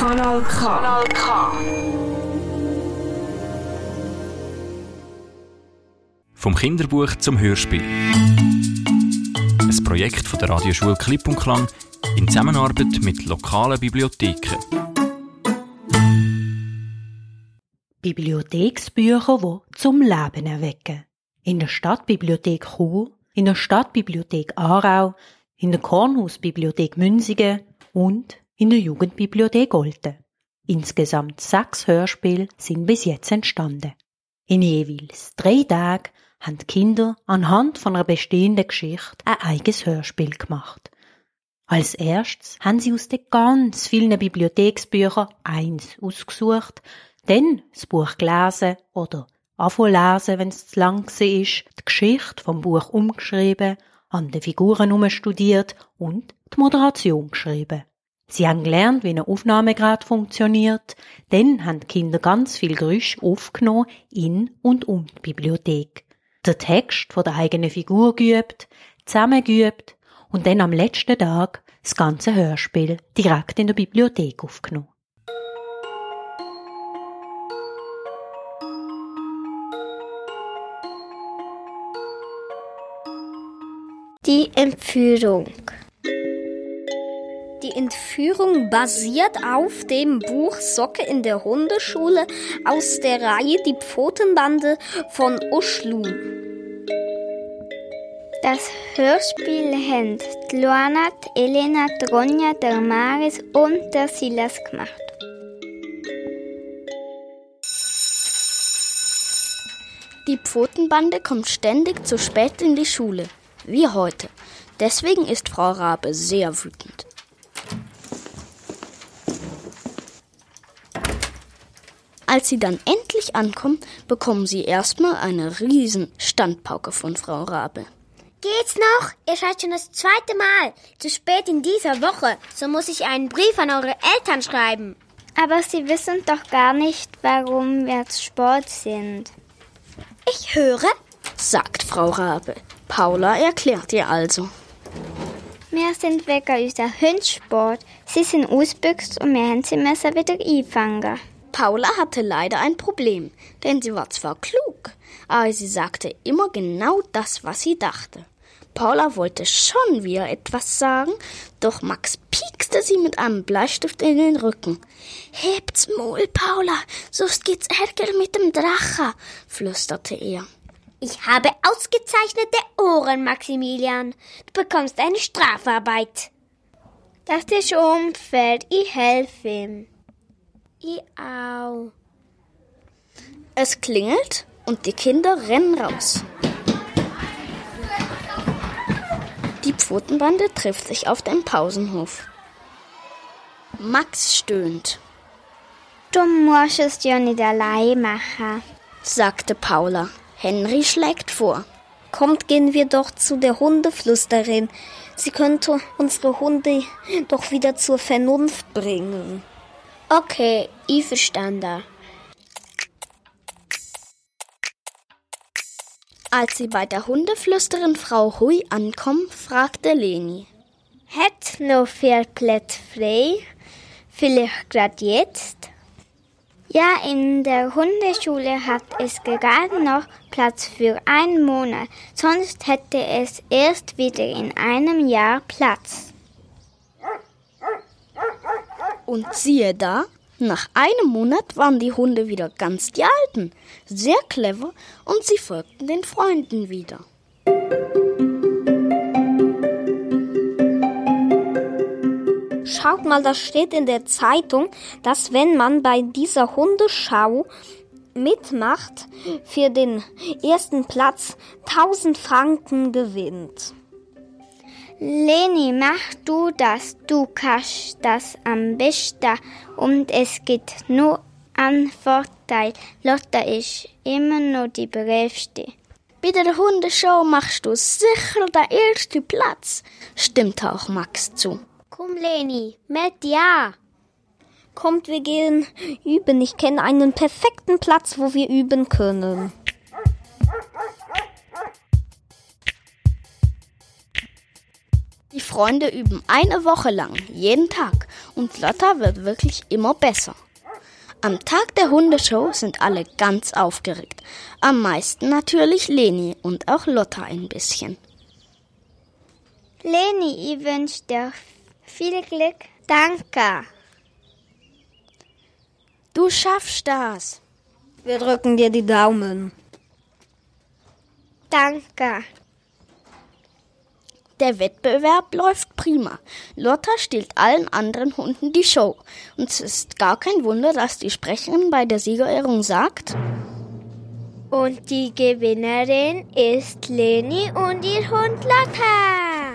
Kanal K. Kanal K. Vom Kinderbuch zum Hörspiel. Ein Projekt von der Radioschule Klipp und Klang in Zusammenarbeit mit lokalen Bibliotheken. Bibliotheksbücher, die zum Leben erwecken. In der Stadtbibliothek Chur, in der Stadtbibliothek Aarau, in der Kornhausbibliothek Münzigen und in der Jugendbibliothek Olten. Insgesamt sechs Hörspiele sind bis jetzt entstanden. In jeweils drei Tagen haben die Kinder anhand von einer bestehenden Geschichte ein eigenes Hörspiel gemacht. Als erstes haben sie aus den ganz vielen Bibliotheksbüchern eins ausgesucht, dann das Buch gelesen oder lesen, wenn es zu lang war, die Geschichte vom Buch umgeschrieben, an den Figuren umstudiert und die Moderation geschrieben. Sie haben gelernt, wie ein Aufnahmegerät funktioniert, dann haben die Kinder ganz viel Geräusche aufgenommen in und um die Bibliothek. Der Text von der eigenen Figur geübt, zusammengeübt und dann am letzten Tag das ganze Hörspiel direkt in der Bibliothek aufgenommen. Die Entführung. Die Entführung basiert auf dem Buch Socke in der Hundeschule aus der Reihe Die Pfotenbande von Uschlu. Das Hörspiel haben Luana, Elena, Tronja, der Maris und der Silas gemacht. Die Pfotenbande kommt ständig zu spät in die Schule wie heute. Deswegen ist Frau Rabe sehr wütend. Als sie dann endlich ankommen, bekommen sie erstmal eine riesen Standpauke von Frau Rabe. Geht's noch? Ihr seid schon das zweite Mal. Zu spät in dieser Woche. So muss ich einen Brief an eure Eltern schreiben. Aber Sie wissen doch gar nicht, warum wir zu Sport sind. Ich höre, sagt Frau Rabe. Paula erklärt ihr also. Wir sind wegen unser Hundsport. Sie sind ausbüchst und wir haben sie müssen wieder einfangen. Paula hatte leider ein Problem, denn sie war zwar klug, aber sie sagte immer genau das, was sie dachte. Paula wollte schon wieder etwas sagen, doch Max piekste sie mit einem Bleistift in den Rücken. Hebt's Maul, Paula, sonst geht's Ärger mit dem Drache, flüsterte er. Ich habe ausgezeichnete Ohren, Maximilian. Du bekommst eine Strafarbeit. Das ist unfair. Ich helfe ihm. Auch. Es klingelt und die Kinder rennen raus. Die Pfotenbande trifft sich auf dem Pausenhof. Max stöhnt. Du musst es ja nicht allein machen, sagte Paula. Henry schlägt vor. Kommt, gehen wir doch zu der Hundeflüsterin. Sie könnte unsere Hunde doch wieder zur Vernunft bringen. Okay, ich verstande. Als sie bei der Hundeflüsterin Frau Hui ankommen, fragte Leni. Hat noch vier Plätze frei? Vielleicht gerade jetzt? Ja, in der Hundeschule hat es gerade noch Platz für einen Monat, sonst hätte es erst wieder in einem Jahr Platz. Und siehe da, nach einem Monat waren die Hunde wieder ganz die Alten, sehr clever und sie folgten den Freunden wieder. Schaut mal, da steht in der Zeitung, dass wenn man bei dieser Hundeschau mitmacht, für den ersten Platz 1000 Franken gewinnt. Leni, mach du das, du kannst das am besten und es geht nur an Vorteil. Lotta ist immer noch die bravste. Bei der Hundeschau machst du sicher den ersten Platz, stimmt auch Max zu. Komm, Leni, meld ja. Kommt, wir gehen üben. Ich kenne einen perfekten Platz, wo wir üben können. Die Freunde üben eine Woche lang, jeden Tag, und Lotta wird wirklich immer besser. Am Tag der Hundeshow sind alle ganz aufgeregt. Am meisten natürlich Leni und auch Lotta ein bisschen. Leni, ich wünsche dir viel Glück. Danke. Du schaffst das. Wir drücken dir die Daumen. Danke. Der Wettbewerb läuft prima. Lotta stiehlt allen anderen Hunden die Show. Und es ist gar kein Wunder, dass die Sprecherin bei der Siegerehrung sagt, Und die Gewinnerin ist Leni und ihr Hund Lotta.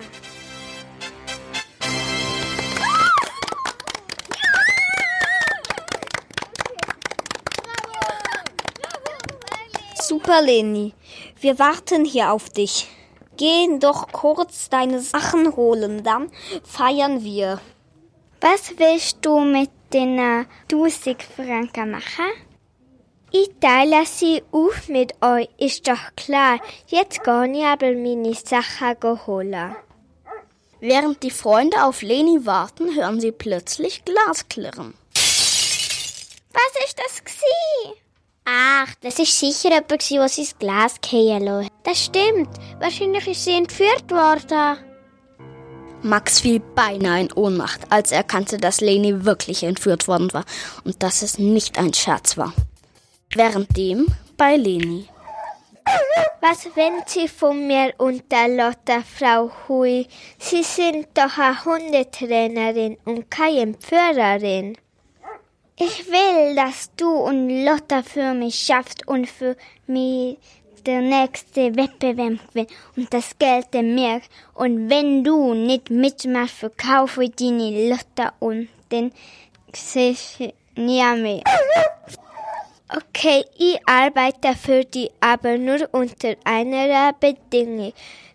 Super, Leni. Wir warten hier auf dich. Geh doch kurz deine Sachen holen, dann feiern wir. Was willst du mit den äh, 1000 Franken machen? Ich teile sie auf mit euch, ist doch klar. Jetzt gehe ich aber meine Sachen holen. während die Freunde auf Leni warten, hören sie plötzlich Glasklirren. Was ist das gsi? Ach, das ist sicher jemand, der sein Glas fallen lassen. Das stimmt. Wahrscheinlich ist sie entführt worden. Max fiel beinahe in Ohnmacht, als er erkannte, dass Leni wirklich entführt worden war und dass es nicht ein Scherz war. Währenddem bei Leni. Was wollen Sie von mir und der Lotta, Frau Hui? Sie sind doch eine Hundetrainerin und keine Entführerin. Ich will, dass du und Lotta für mich schaffst und für mich der nächste Wettbewerb gewinnt und das Geld der mir. Und wenn du nicht mitmachst, verkaufe ich deine Lotta und den mehr. Okay, ich arbeite für die, aber nur unter einer Bedingung.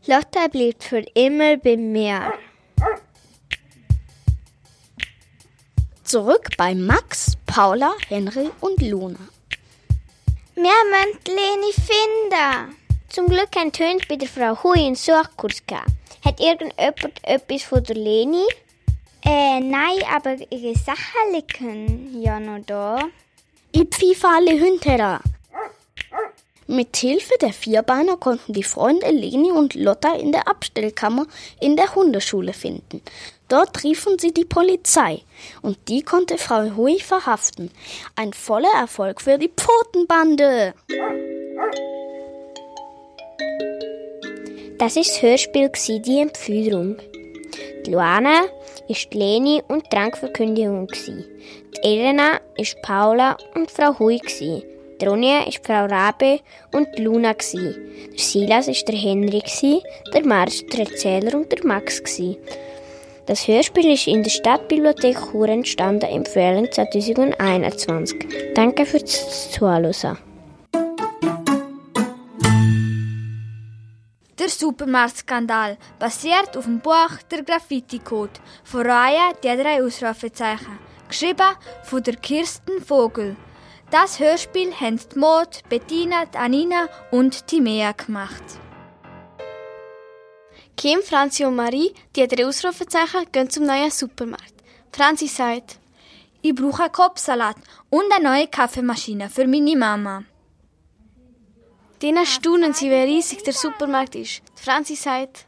Lotta bleibt für immer bei mir. Zurück bei Max, Paula, Henry und Luna. Wir müssen Leni finden. Zum Glück bei der Frau Hui einen Suchkurs gehabt. Hat irgendjemand etwas von der Leni? Äh, nein, aber ihre Sachen liegen ja noch da. Ich pfeife alle Hunde da. Mit Hilfe der Vierbeiner konnten die Freunde Leni und Lotta in der Abstellkammer in der Hundeschule finden. Dort riefen sie die Polizei und die konnte Frau Hui verhaften. Ein voller Erfolg für die Pfotenbande. Das ist das Hörspiel die Entführung. Die Luana ist Leni und die Trankverkündigung. Die Elena ist Paula und Frau Hui gsi. Die Ronja ist Frau Rabe und die Luna gsi. Der Silas ist der Henry der Marsch der Erzähler und der Max gsi. Das Hörspiel ist in der Stadtbibliothek Chur entstanden im Frühling 2021. Danke fürs Zuhören. Der Supermarktskandal basiert auf dem Buch Der Graffiti-Code von Raya Die drei Ausrufezeichen, geschrieben von der Kirsten Vogel. Das Hörspiel haben die Maud, Bettina, Anina und Timea gemacht. Kim, Franzi und Marie, die drei Ausrufezeichen, gehen zum neuen Supermarkt. Franzi sagt, Ich brauche einen Kopfsalat und eine neue Kaffeemaschine für meine Mama. denen staunen sie, wie riesig der Supermarkt ist. Die Franzi sagt,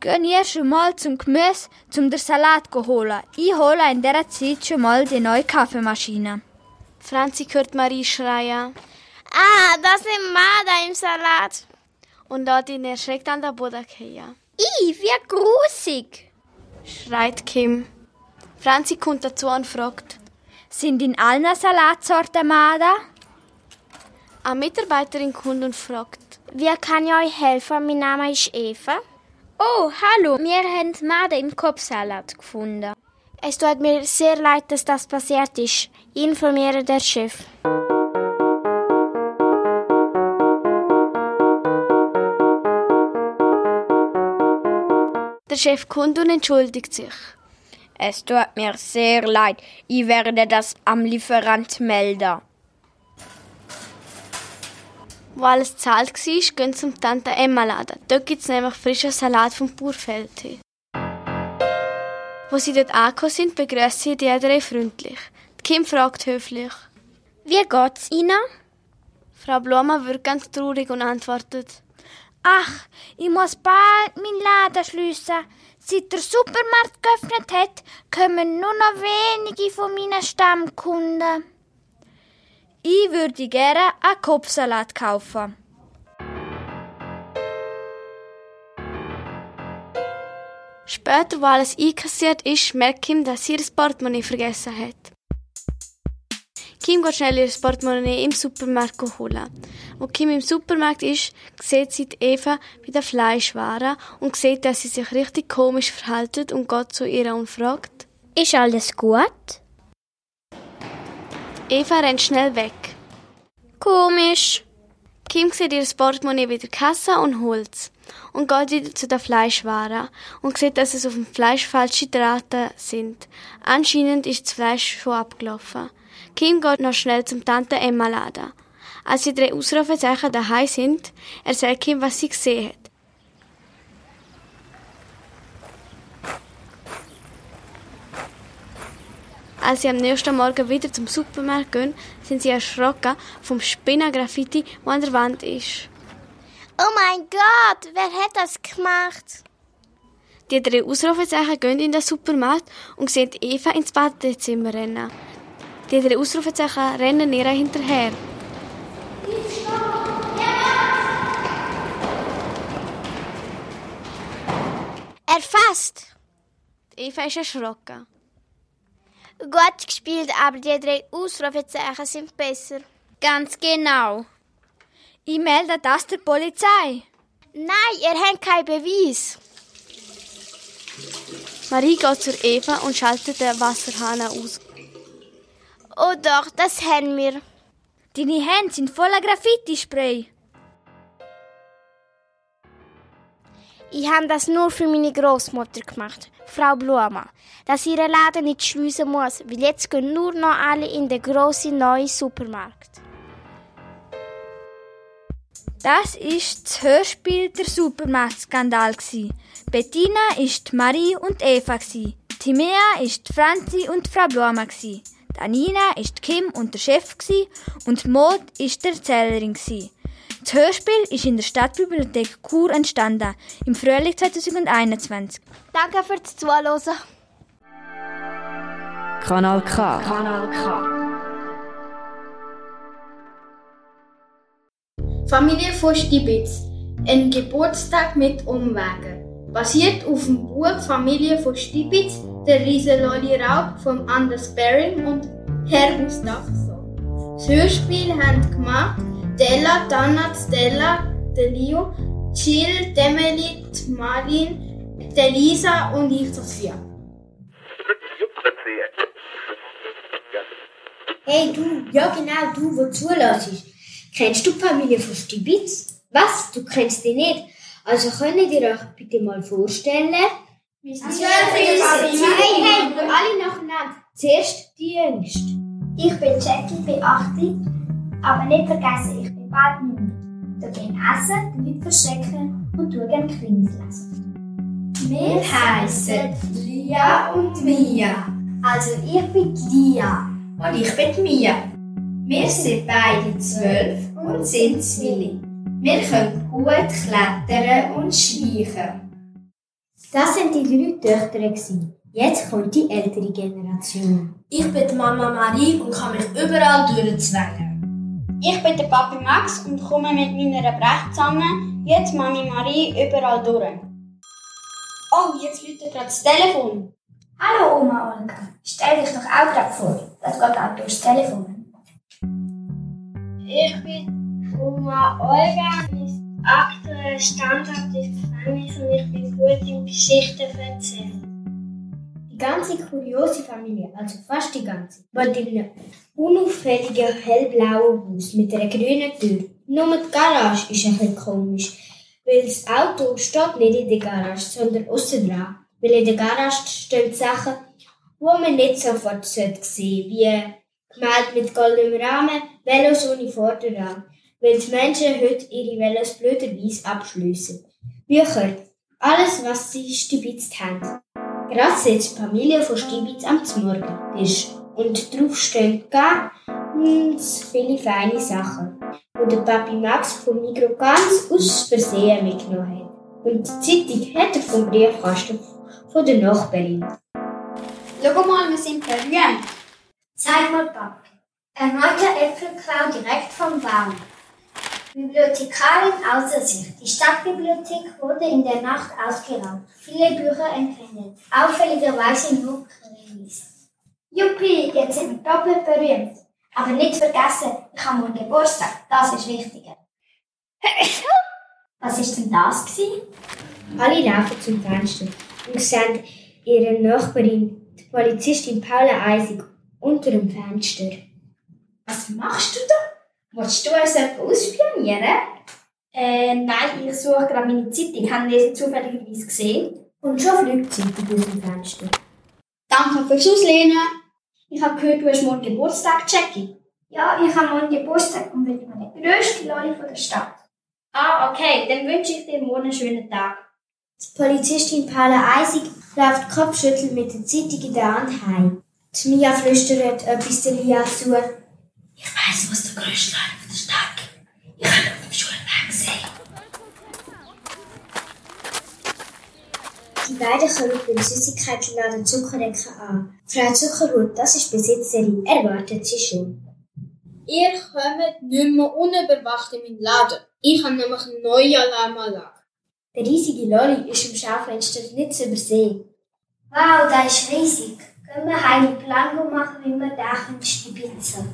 Gehen ihr schon mal zum Gemüse, zum den Salat zu holen. Ich hole in dieser Zeit schon mal die neue Kaffeemaschine. Franzi hört Marie schreien Ah, das sind Marder im Salat. und ihn erschreckt an der Boden fallen. Ih, wie grusig. Schreit Kim. Franzi kommt dazu und fragt, Sind in allen Salatsorten Mada? eine Mitarbeiterin kommt und fragt, Wie kann ich euch helfen? Mein Name ist Eva. Oh, hallo, wir haben Made im Kopfsalat gefunden. Es tut mir sehr leid, dass das passiert ist. Ich informiere der Chef. Der Chef kommt und entschuldigt sich. Es tut mir sehr leid. Ich werde das am Lieferant melden. Wo alles zahlt war, gehen zum Tante Emma Laden. Dort gibt es nämlich frischen Salat vom Burfeldtee. Wo sie dort angekommen sind, begrüßt sie die drei freundlich. Die Kim fragt höflich. Wie geht's Ihnen? Frau Blumer wird ganz traurig und antwortet. Ach, ich muss bald meinen Laden schliessen. Seit der Supermarkt geöffnet hat, kommen nur noch wenige von meinen Stammkunden. Ich würde gerne einen Kopfsalat kaufen. Später, wo alles einkassiert ist, merkt Kim, dass sie ihr Portemonnaie vergessen hat. Kim geht schnell ihr Portemonnaie im Supermarkt holen. Wo Kim im Supermarkt ist, sieht sie Eva bei der Fleischware und sieht, dass sie sich richtig komisch verhält und geht zu ihr und fragt, Ist alles gut? Eva rennt schnell weg. Komisch. Kim sieht ihr Portemonnaie wieder Kasse und holt's und geht wieder zu der Fleischware und sieht, dass es auf dem Fleisch falsche Drahten sind. Anscheinend ist das Fleisch schon abgelaufen. Kim geht noch schnell zum Tante Emma Laden. Als die drei Ausrufezeichen daheim sind, erzählt Kim, was sie gesehen hat. Als sie am nächsten Morgen wieder zum Supermarkt gehen, sind sie erschrocken vom Spinnengraffiti, das an der Wand ist. Oh mein Gott, wer hat das gemacht? Die drei Ausrufezeichen gehen in den Supermarkt und sehen Eva ins Badezimmer rennen. Die drei Ausrufezeichen rennen ihr hinterher. Erfasst! Eva ist erschrocken. Gut gespielt, aber die drei Ausrufezeichen sind besser. Ganz genau. Ich melde das der Polizei. Nein, ihr habt keinen Beweis. Marie geht zur Eva und schaltet den Wasserhahn aus. Oh doch, das haben wir. Deine Hände sind voller Graffiti-Spray. Ich habe das nur für meine Großmutter gemacht, Frau Blumer, dass ihre Laden nicht schließen muss, weil jetzt gehen nur noch alle in den grossen neuen Supermarkt. Das ist das Hörspiel der Supermarktskandal gsi. Bettina ist Marie und Eva gsi. Timea ist Franzi und Frau Blumer gsi. Anina ist Kim und der Chef gsi und Maud ist der Erzählerin gsi. Das Hörspiel ist in der Stadtbibliothek Chur entstanden, im Frühling 2021. Danke fürs Zuhören. Kanal K. Kanal K. Familie von Stibitz. Ein Geburtstag mit Umwegen. Basiert auf dem Buch Familie von Stibitz, der Riesenlolli Raub von Anders Bering und Herr Gustafsson. Das Hörspiel haben gemacht Della, Dana, Stella, Delio, Jill, Demeli, Malin, Delisa und ich, Sophia. Hey du, ja genau, du, wo zulässt. Kennst du die Familie von Stibitz? Was? Du kennst die nicht? Also könnt ihr euch bitte mal vorstellen? Wir hey, alle nacheinander. Zuerst die Jüngste. Ich bin Jackie, bin 80, aber nicht vergessen, ich bin bald 9. Da gehen essen, die Leute verstecken und tue gerne Krimis lesen. Wir heißen Lia und Mia. Also ich bin Lia. Und ich bin Mia. Wir sind beide zwölf und sind Zwillinge. Wir können gut klettern und schleichen. Das sind die drei Töchter. Jetzt kommt die ältere Generation. Ich bin die Mama Marie und kann mich überall durchzwängen. Ich bin der Papi Max und komme mit meiner Brech zusammen. Jetzt Mami Marie überall durch. Oh, jetzt läutet gerade das Telefon. Hallo Oma Olga. Stell dich doch auch gerade vor. Das geht auch durchs Telefon. Ich bin Oma Olga, mein aktueller Standort ist Gefängnis und ich bin gut im Geschichten erzählen. Die ganze kuriose Familie, also fast die ganze, wohnt in einem unauffälligen hellblauen Haus mit einer grünen Tür. Nur die Garage ist ein bisschen komisch, weil das Auto steht nicht in der Garage, sondern außen dran. Weil in der Garage stehen Sachen, die man nicht sofort sehen sollte, wie gemalt mit goldenem Rahmen, Velos ohne Vorderrad, weil die Menschen heute ihre Velos blöderweise abschliessen. Bücher, alles was sie stibitzt haben. Gerade sitzt die Familie von Stibitz am Morgentisch und drauf stehen ganz viele feine Sachen, die der Papi Max vom Mikro ganz aus Versehen mitgenommen hat. Und die Zeitung hat er vom Briefkasten von der Nachbarin. Schau mal, wir sind berühmt. Zeig mal, Papi. Erneuter Äpfelklau direkt vom Baum. Bibliothekarin außer sich. Die Stadtbibliothek wurde in der Nacht ausgeraubt. Viele Bücher entwendet. Auffälligerweise nur Krimis. Juppie, jetzt sind wir doppelt berühmt. Aber nicht vergessen, ich habe morgen Geburtstag. Das ist wichtiger. Was ist denn das gewesen? Alle laufen zum Fenster und sehen ihre Nachbarin, die Polizistin Paula Eisig, unter dem Fenster. Was machst du da? Willst du uns jemanden ausspionieren? Äh, nein, ich suche gerade meine Zeitung. Haben Sie zufälligerweise gesehen? Und schon fliegt die Zeitung aus dem Fenster. Danke fürs Auslehnen. Ich habe gehört, du hast morgen Geburtstag, Jackie. Ja, ich habe morgen Geburtstag und bin meine grösste Lolli von der Stadt. Ah, okay, dann wünsche ich dir morgen einen schönen Tag. Die Polizistin Paula Eisig läuft Kopfschütteln mit der Zeitung in der Hand heim. Die Mia flüstert etwas der Lia zu. Ich weiss, was der grösste Laden von der Stadt gibt. Ich habe auf dem Schulweg gesehen. Die beiden kommen beim Süßigkeitenladen Zuckerecke an. Frau Zuckerhut, das ist Besitzerin, erwartet sie schon. Ihr kommt nicht mehr unüberwacht in meinen Laden. Ich habe nämlich eine neue Alarmanlage. Der riesige Lolli ist im Schaufenster nicht zu übersehen. Wow, der ist riesig. Können wir heim Plango machen, wie wir da die Pizza?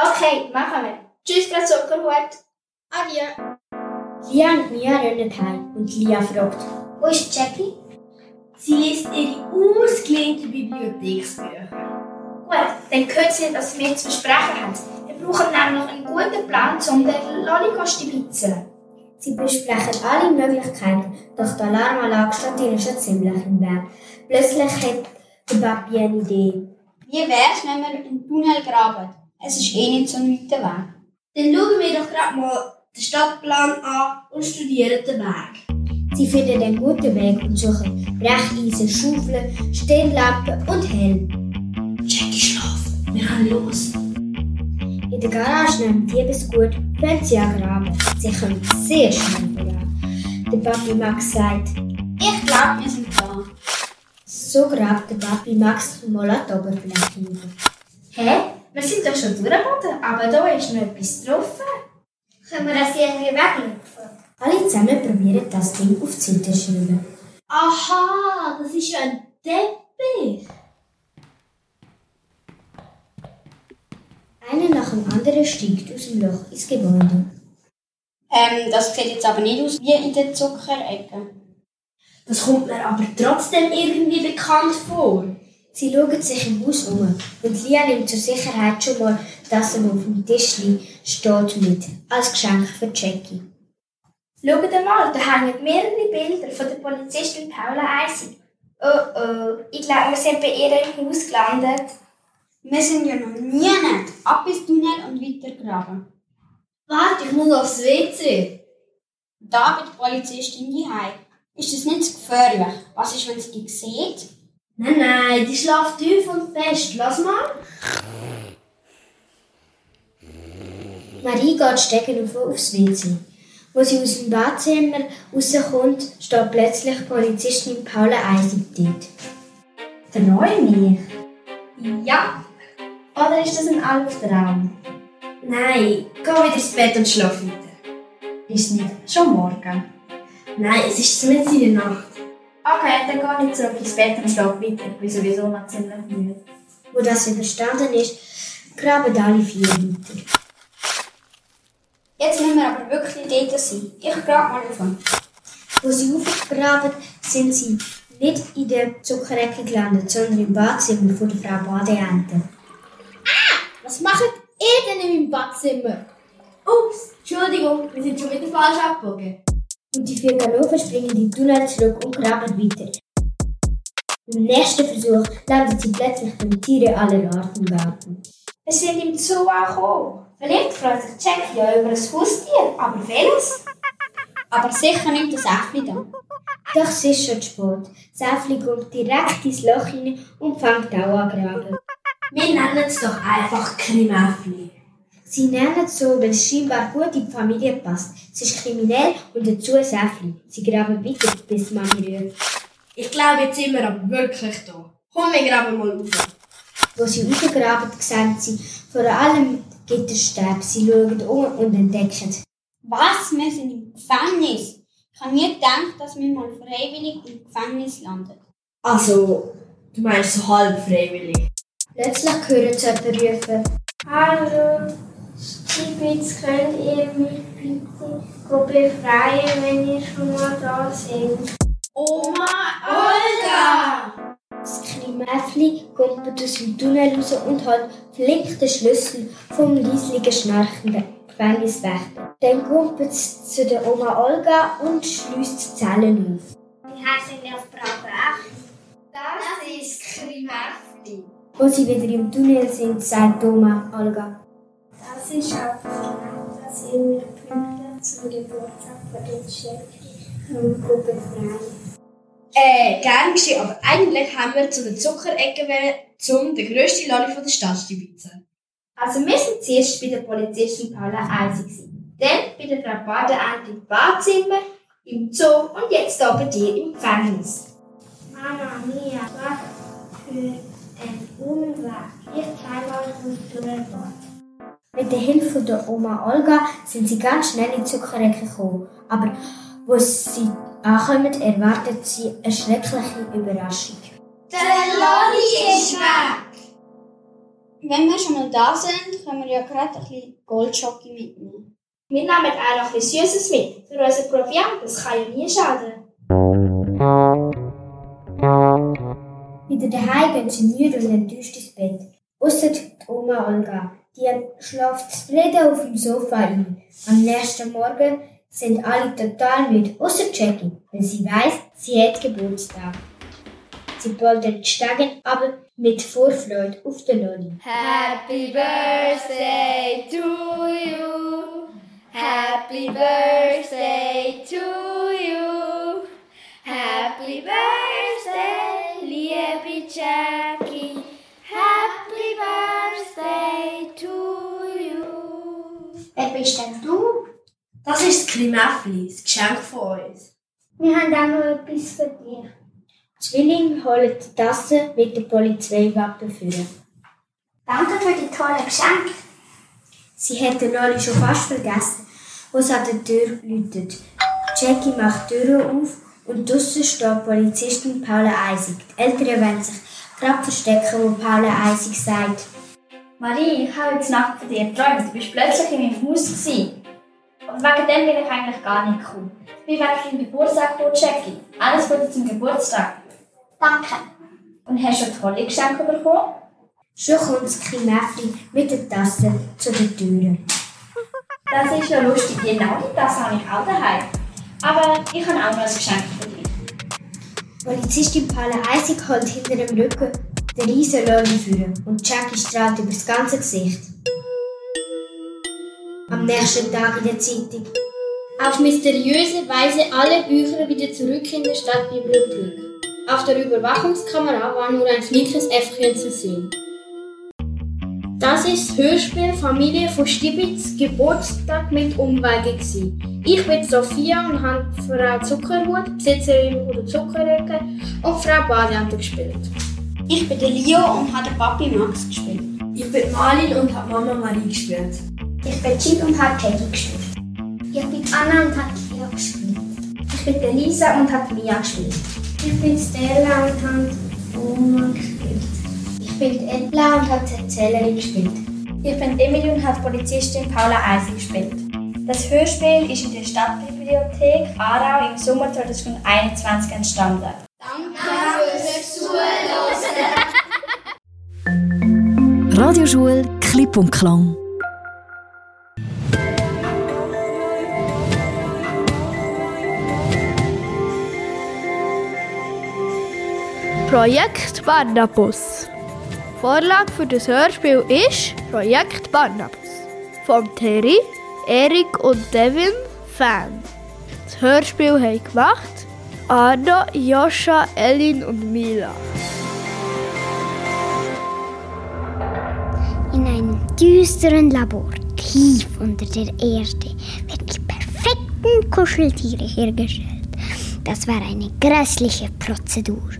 Okay, machen wir. Tschüss, Frau Zuckerhut. Adieu. Lia und Mia rennen heim und Lia fragt, Wo ist Jackie? Sie liest ihre ausgelehnten Bibliotheksbücher. Gut, dann gehört sie, was wir zu besprechen haben. Wir brauchen nämlich einen guten Plan, um den Lolli zu pizza. Sie besprechen alle Möglichkeiten, doch die Alarmanlage steht ihnen schon ziemlich im Weg. Plötzlich hat der Papi eine Idee. Wie wär's, wenn wir einen Tunnel graben? Es ist eh nicht so ein weiter Weg. Dann schauen wir doch gerade mal den Stadtplan an und studieren den Weg. Sie finden einen guten Weg und suchen Brecheisen, Schaufeln, Stirnlampen und Helm. Jackie schlafen, wir können los. In der Garage nimmt Diebesgut, fangen sie an graben. Sie kommen sehr schnell voran. Der Papi Max sagt, Ich glaube, wir sind da. so grabt der Papi Max mal an die Oberfläche. Hä? Wir sind doch schon durchgeboten, aber da ist noch etwas drauf. Können wir das irgendwie weglaufen? Alle zusammen probieren das Ding auf die Seite zu schreiben. Aha, das ist ja ein Teppich. Einer nach dem anderen steigt aus dem Loch ins Gebäude. Ähm, das sieht jetzt aber nicht aus wie in der Zuckerecke. Das kommt mir aber trotzdem irgendwie bekannt vor. Sie schauen sich im Haus um und Lia nimmt zur Sicherheit schon mal das, was auf dem Tischli steht, mit, als Geschenk für Jackie. Schaut mal, da hängen mehrere Bilder von der Polizistin Paula Eisig. Oh oh, ich glaube, wir sind bei ihr im Haus gelandet. Wir sind ja noch nie nicht. Ab ins Tunnel und weiter graben. Warte, ich muss aufs WC. Da bei der Polizistin die Ist das nicht zu gefährlich? Was ist, wenn sie dich sieht? Nein, nein, die schlaft tief und fest. Lass mal. Marie geht stecken auf aufs WC. Wo sie aus dem Badzimmer rauskommt, steht plötzlich Polizistin Paula Eisig dort. Treu mich? Ja. Oder ist das ein Albtraum? Nein, geh wieder ins Bett und schlaf weiter. Ist nicht schon morgen? Nein, es ist mitten in der Nacht. Okay, dann gehe ich zurück ins Bett und schlafe weiter. Bin sowieso noch ziemlich müde. Wo das überstanden ist, graben alle vier weiter. Jetzt müssen wir aber wirklich dort sein. Ich grabe mal auf. Wo sie aufgraben, sind sie nicht in der Zuckerecke gelandet, sondern im Badzimmer von der Frau Badeente. Was macht ihr denn in meinem Badzimmer? Ups, Entschuldigung, wir sind schon wieder falsch abgebogen. Und die vier Ganoven springen in den Tunnel zurück und graben weiter. Im nächsten Versuch landen sie plötzlich beim Tiere aller Art im Garten. Wir sind im Zoo angekommen. Vielleicht freut sich Jackie ja über ein Haustier, aber welches? Aber sicher nicht das Äffli da. Doch es ist schon zu spät. Das Äffli kommt direkt ins Loch hinein und fängt auch an graben. Wir nennen es doch einfach Krimäffli. Sie nennen es so, weil es scheinbar gut in die Familie passt. Es ist kriminell und dazu ein Äffli. Sie graben weiter, bis Mami rührt. Ich glaube, jetzt sind wir aber wirklich da. Komm, wir graben mal raus. Wo sie rausgraben, sehen sie vor allem Gitterstäbe. Sie schauen um und entdecken. Was? Wir sind im Gefängnis. Ich habe nie gedacht, dass wir mal freiwillig im Gefängnis landen. Also, du meinst so halb freiwillig? Plötzlich hören sie jemanden rufen. Hallo, Stibitz, könnt ihr mich bitte befreien, wenn ihr schon mal da seid? Oma Olga! Das Krimäffli kommt aus dem Tunnel raus und hat flinkt den Schlüssel vom leislichen schnarchenden Gefängniswächter. Dann kommt es zu der Oma Olga und schließt die Zellen auf. Wie heißen wir auf Brav Das ist Krimäffli. Wo sie wieder im Tunnel sind, sagt Oma Olga. Das ist auch genau, dass ihr mir pünktlich zum Geburtstag von den Schäfchen befreien. Äh, gern geschehen, aber eigentlich haben wir zu der Zuckerecke wollen, um den grössten Lolli von der Stadt zu bieten. Also wir sind zuerst bei der Polizistin Paula Eisig gewesen. Dann bei der Frau Badeant im Badzimmer, im Zoo und jetzt hier bei dir im Gefängnis. Mama Mia, was für ein Unweg. Ich euch, wo es durchgeht. Mit der Hilfe der Oma Olga sind sie ganz schnell in die Zuckerecke gekommen. Aber wo sie ankommen, erwartet sie eine schreckliche Überraschung. Der Lolli ist weg! Wenn wir schon mal da sind, können wir ja gerade ein bisschen Goldschocke mitnehmen. Wir nehmen auch noch etwas Süßes mit. Für unseren Proviant, das kann ja nie schaden. Wieder daheim gehen sie müde und enttäuscht ins Bett. Ausser die Oma Olga. Die schläft zufrieden auf dem Sofa ein. Am nächsten Morgen sind alle total müde, außer Jackie, weil sie weiß, sie hat Geburtstag. Sie poltert Stegen aber mit Vorfreude auf den Lolli. Happy birthday to you. Happy birthday to you. Happy birthday, liebe Jackie. Bist denn du? Das ist das Krimäffli, das Geschenk von uns. Wir haben auch noch etwas für dich. Zwilling holen die Tasse mit der Polizeiwappe führen. Danke für die tollen Geschenke. Sie hat den Lolli schon fast vergessen, wo es an der Tür läutet. Jackie macht die Tür auf und draussen steht Polizistin Paula Eisig. Die Eltern wollen sich gerade verstecken, wo Paula Eisig sagt, Marie, ich habe jetzt Nacht von dir geträumt. Du bist plötzlich in meinem Haus. Gewesen. Und wegen dem will ich eigentlich gar nicht kommen. Ich bin wegen deinem Geburtstag gekommen, Jackie. Alles Gute zum Geburtstag. Danke. Und hast du ein tolle Geschenke bekommen? Schon kommt das Krimäffli mit der Tasse zu den Türen. Das ist ja lustig. Genau die Tasse habe ich auch daheim. Aber ich habe auch noch ein Geschenk für dich. Polizistin Paula Eisig holt hinter dem Rücken den riesen Lolli führen und Jackie strahlt über das ganze Gesicht. Am nächsten Tag in der Zeitung. Auf mysteriöse Weise alle Bücher wieder zurück in der Stadtbibliothek. Auf der Überwachungskamera war nur ein flinkes Äffchen zu sehen. Das ist Hörspiel Familie von Stibitz Geburtstag mit Umwege. Ich bin Sophia und habe Frau Zuckerhut, Besitzerin der Zuckerecke und Frau Badeante gespielt. Ich bin der Leo und habe Papi Max gespielt. Ich bin Marlin und habe Mama Marie gespielt. Ich bin Chip und habe Teddy gespielt. Ich bin Anna und habe Kia gespielt. Ich bin der Lisa und habe Mia gespielt. Ich bin Stella und habe Oma gespielt. Ich bin Edla und habe die Erzählerin gespielt. Ich bin Emily und habe Polizistin Paula Eisig gespielt. Das Hörspiel ist in der Stadtbibliothek Aarau im Sommer 2021 entstanden. Danke fürs Radioschule Klipp und Klang. Projekt Barnabas. Vorlage für das Hörspiel ist Projekt Barnabas. Von Terry, Erik und Devin Fan. Das Hörspiel haben gemacht Anna, Joscha, Elin und Mila. Düsteren Labor, tief unter der Erde, werden die perfekten Kuscheltiere hergestellt. Das war eine grässliche Prozedur.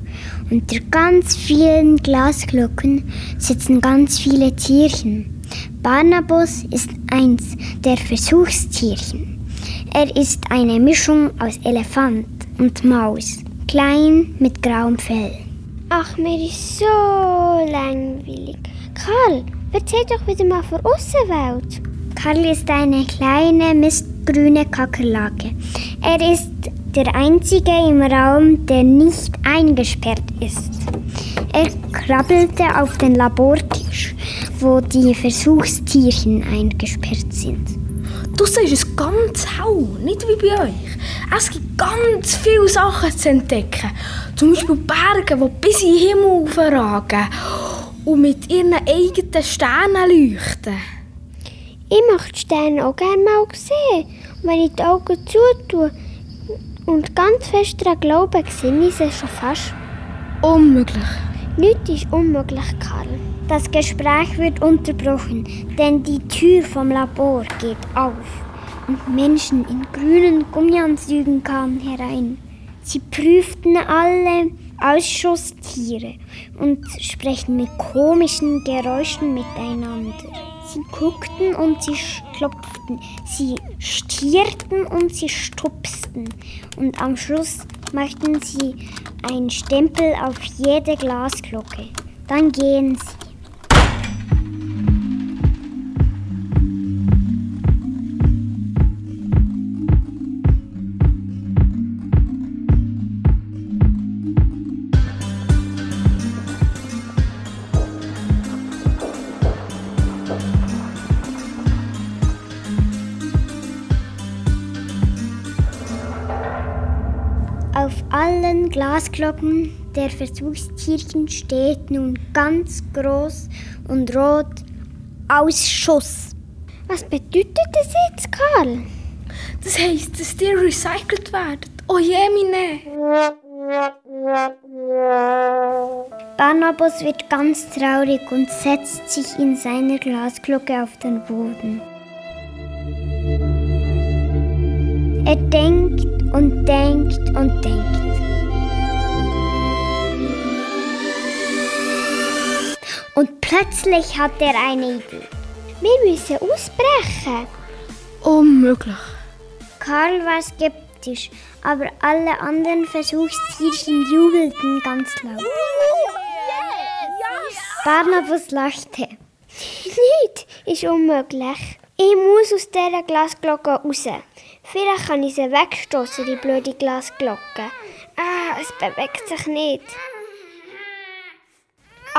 Unter ganz vielen Glasglocken sitzen ganz viele Tierchen. Barnabas ist eins der Versuchstierchen. Er ist eine Mischung aus Elefant und Maus, klein mit grauem Fell. Ach, mir ist so langweilig. Karl, erzähl doch wieder mal von Außenwelt. Karl ist eine kleine mistgrüne Kakerlake. Er ist der einzige im Raum, der nicht eingesperrt ist. Er krabbelte auf den Labortisch, wo die Versuchstierchen eingesperrt sind. Du siehst es ganz hell, nicht wie bei euch. Es gibt ganz viele Sachen zu entdecken. Zum Beispiel Berge, die bis in den Himmel ragen und mit ihren eigenen Sternen leuchten. Ich möchte die Sterne auch gerne mal sehen. Und wenn ich die Augen zutue und ganz fest daran glaube, sehe ich sie schon fast. Unmöglich. Nichts ist unmöglich, Karl. Das Gespräch wird unterbrochen, denn die Tür vom Labor geht auf und Menschen in grünen Gummianzügen kamen herein. Sie prüften alle Ausschusstiere und sprechen mit komischen Geräuschen miteinander. Sie guckten und sie klopften, sie stierten und sie stupsten und am Schluss machten sie einen Stempel auf jede Glasglocke. Dann gehen sie. Glasglocken der Versuchstierchen steht nun ganz groß und rot Ausschuss. Was bedeutet das jetzt, Karl? Das heisst, dass die recycelt werden. Oh je, meine. Barnabas wird ganz traurig und setzt sich in seiner Glasglocke auf den Boden. Er denkt und denkt und denkt. Und plötzlich hat er eine Idee. Wir müssen ausbrechen. Unmöglich. Karl war skeptisch, aber alle anderen Versuchstierchen jubelten ganz laut. Barnabas lachte. Nichts ist unmöglich. Ich muss aus dieser Glasglocke raus. Vielleicht kann ich sie wegstoßen, die blöde Glasglocke. Ah, es bewegt sich nicht.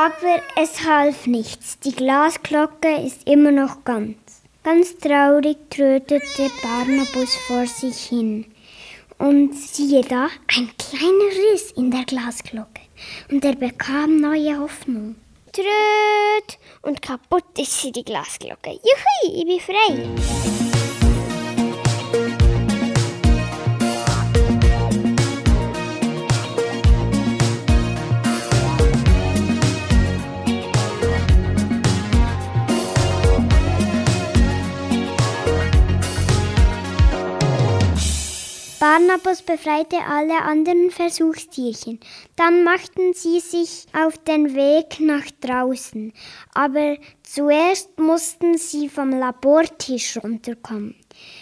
Aber es half nichts. Die Glasglocke ist immer noch ganz. Ganz traurig trötete Barnabas vor sich hin. Und siehe da, ein kleiner Riss in der Glasglocke. Und er bekam neue Hoffnung. Tröt! Und kaputt ist sie, die Glasglocke. Juhui, ich bin frei. Barnabas befreite alle anderen Versuchstierchen. Dann machten sie sich auf den Weg nach draußen. Aber zuerst mussten sie vom Labortisch runterkommen.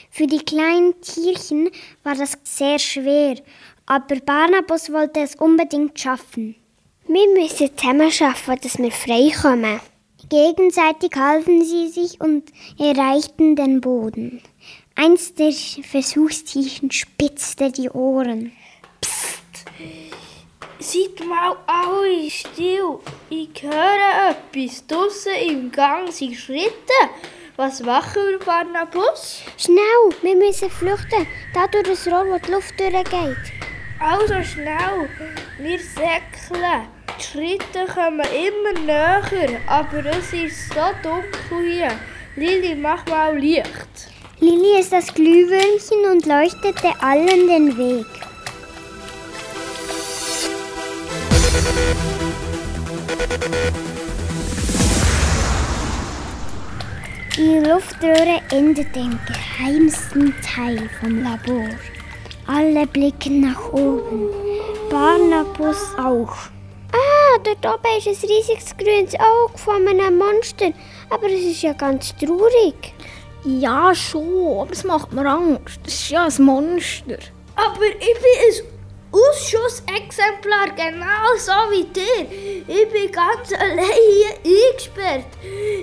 Für die kleinen Tierchen war das sehr schwer, aber Barnabas wollte es unbedingt schaffen. Wir müssen zusammen schaffen, dass wir frei kommen. Gegenseitig halfen sie sich und erreichten den Boden. Eins der Versuchstierchen spitzte die Ohren. Psst! Seid mal alle still. Ich höre etwas. Draussen im Gang sind Schritte. Was machen wir, Barnabas? Schnell, wir müssen flüchten. Da durch das Rohr, wo die Luft durchgeht. Also schnell. Wir säckeln. Die Schritte kommen immer näher, aber es ist so dunkel hier. Lili, mach mal Licht. Lilly ist das Glühwürmchen und leuchtete allen den Weg. Die Luftröhre endet im geheimsten Teil vom Labor. Alle blicken nach oben. Barnabas auch. Ah, dort oben ist ein riesiges grünes Auge von einem Monster. Aber es ist ja ganz traurig. Ja, schon, aber es macht mir Angst. Das ist ja ein Monster. Aber ich bin ein Ausschussexemplar, genau so wie dir. Ich bin ganz allein hier eingesperrt.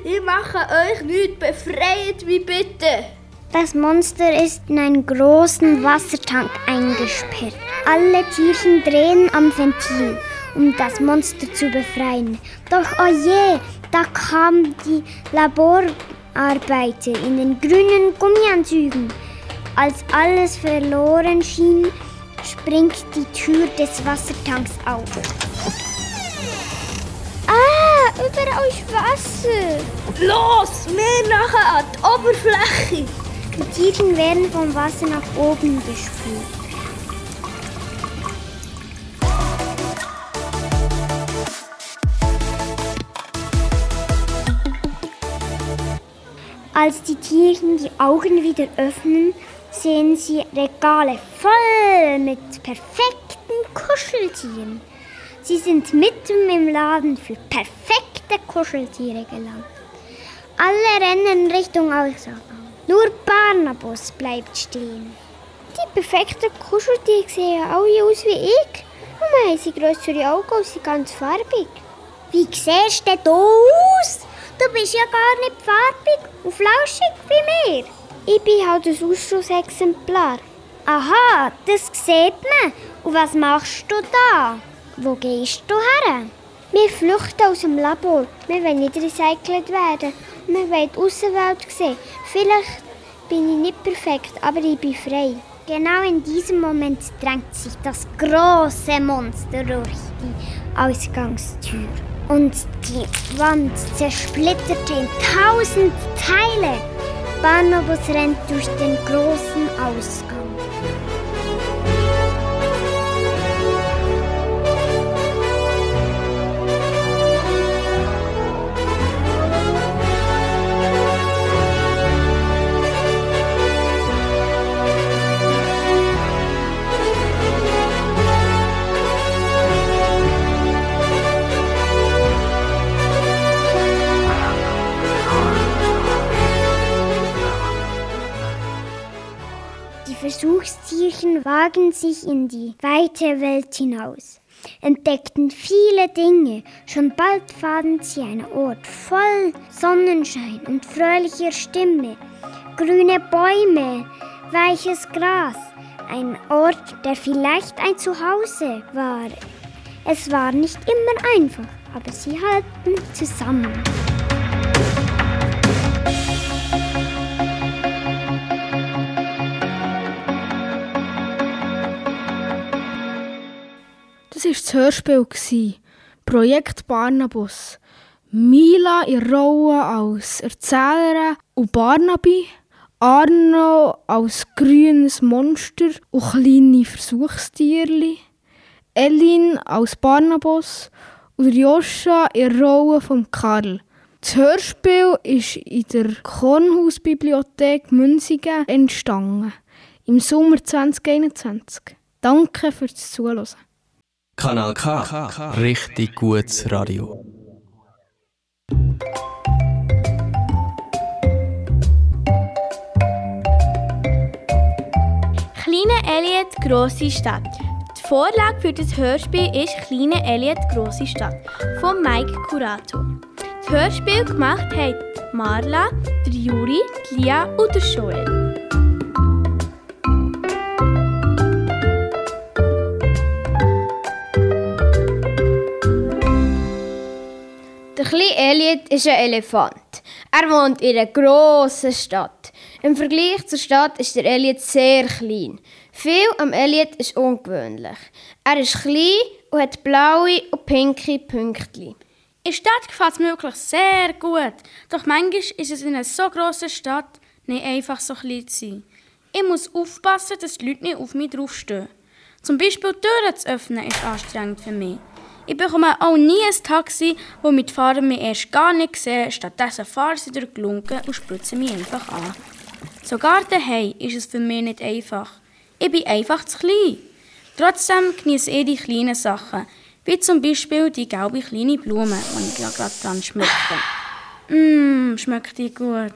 Ich mache euch nichts, befreit mich bitte. Das Monster ist in einen großen Wassertank eingesperrt. Alle Tierchen drehen am Ventil, um das Monster zu befreien. Doch oje, da kamen die Laborarbeiter in den grünen Gummianzügen. Als alles verloren schien, springt die Tür des Wassertanks auf. Ah, überall ist Wasser. Los, mehr nachher an die Oberfläche. Die Tierchen werden vom Wasser nach oben gespült. Als die Tierchen die Augen wieder öffnen, sehen sie Regale voll mit perfekten Kuscheltieren. Sie sind mitten im Laden für perfekte Kuscheltiere gelangt. Alle rennen Richtung Ausgang. Nur Barnabas bleibt stehen. Die perfekten Kuscheltiere sehen alle aus wie ich. Und haben sie größere Augen und sind ganz farbig. Wie siehst du aus? Du bist ja gar nicht farbig und flauschig wie mir. Ich bin halt ein Ausschussexemplar. Aha, das sieht man. Und was machst du da? Wo gehst du her? Wir flüchten aus dem Labor. Wir wollen nicht recycelt werden. Wir wollen die Außenwelt sehen. Vielleicht bin ich nicht perfekt, aber ich bin frei. Genau in diesem Moment drängt sich das große Monster durch die Ausgangstür. Und die Wand zersplitterte in tausend Teile. Barnabas rennt durch den großen Ausgang. Versuchstierchen wagen sich in die weite Welt hinaus, entdeckten viele Dinge. Schon bald fanden sie einen Ort voll Sonnenschein und fröhlicher Stimme, grüne Bäume, weiches Gras, ein Ort, der vielleicht ein Zuhause war. Es war nicht immer einfach, aber sie halten zusammen. Das war das Hörspiel. Projekt Barnabas. Mila in Rolle als Erzählerin und Barnaby. Arno als grünes Monster und kleine Versuchstierli. Elin als Barnabas und Joscha in Rolle von Karl. Das Hörspiel ist in der Kornhausbibliothek Münzigen entstanden. Im Sommer 2021. Danke fürs Zuhören. Kanal K. Richtig gutes Radio. Kleine Elliot, grosse Stadt. Die Vorlage für das Hörspiel ist Kleine Elliot, grosse Stadt von Mike Curato. Das Hörspiel gemacht haben Marla, der Juri, die Lia und der Joel. Der kleine Elliot ist ein Elefant. Er wohnt in einer grossen Stadt. Im Vergleich zur Stadt ist der Elliot sehr klein. Viel am Elliot ist ungewöhnlich. Er ist klein und hat blaue und pinke Pünktchen. In der Stadt gefällt es mir wirklich sehr gut. Doch manchmal ist es in einer so grossen Stadt nicht einfach so klein zu sein. Ich muss aufpassen, dass die Leute nicht auf mich draufstehen. Zum Beispiel Türen zu öffnen ist anstrengend für mich. Ich bekomme auch nie ein Taxi, wo mit Fahrer mich erst gar nicht sehen. Stattdessen fahren sie durch die Lunge und spritzen mich einfach an. Sogar daheim ist es für mich nicht einfach. Ich bin einfach zu klein. Trotzdem genieße ich die kleinen Sachen, wie zum Beispiel die gelbe kleine Blume, die ich gerade dran schmecke. Mmm, schmeckt die gut.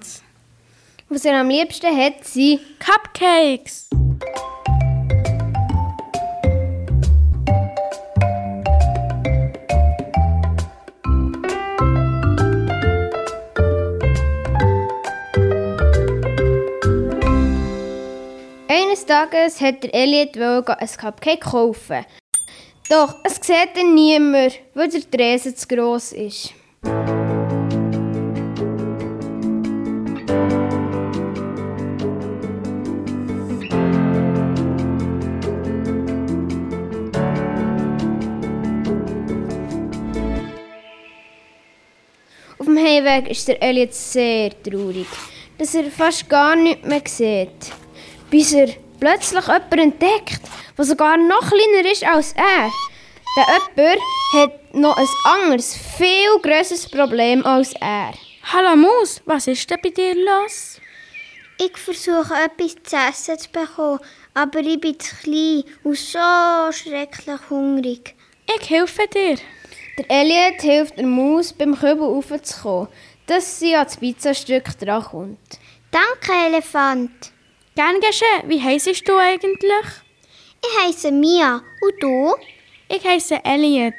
Was er am liebsten hat, sind Cupcakes. Tages hat der Elliot ein Cupcake kaufen. Doch es sieht ihn niemand, weil der Tresen zu gross ist. Auf dem Heimweg ist der Elliot sehr traurig, dass er fast gar nichts mehr sieht. Bis er plötzlich jemanden entdeckt, der sogar noch kleiner ist als er. Der jemand hat noch ein anderes, viel grösseres Problem als er. Hallo Maus, was ist denn bei dir los? Ich versuche etwas zu essen zu bekommen, aber ich bin zu klein und so schrecklich hungrig. Ich helfe dir. Der Elliot hilft der Maus beim Kübel raufzukommen, dass sie an das Pizzastück drankommt. Danke, Elefant. Gern geschehen. Wie heisst du eigentlich? Ich heiße Mia. Und du? Ich heiße Elliot.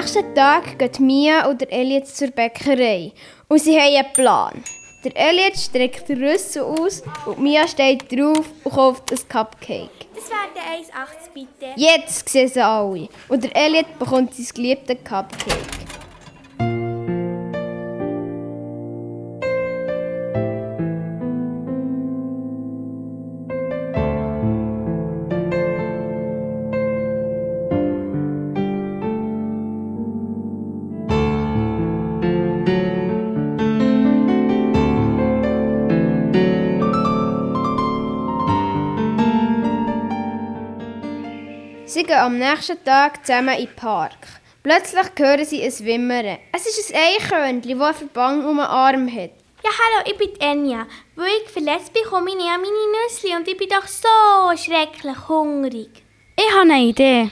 Nächsten Tag geht Mia und Elliot zur Bäckerei und sie haben einen Plan. Der Elliot streckt den Rüssel aus und Mia steht drauf und kauft ein Cupcake. Das wäre 1,80 bitte. Jetzt sehen sie alle und der Elliot bekommt sein geliebtes Cupcake. Am nächsten Tag zusammen in den Park. Plötzlich hören sie ein Wimmern. Es ist ein Eichhörnchen, das einen Verband um den Arm hat. Ja, hallo, ich bin Enya. Weil ich verletzt bin, komme ich nicht an meine Nüsse und ich bin doch so schrecklich hungrig. Ich habe eine Idee.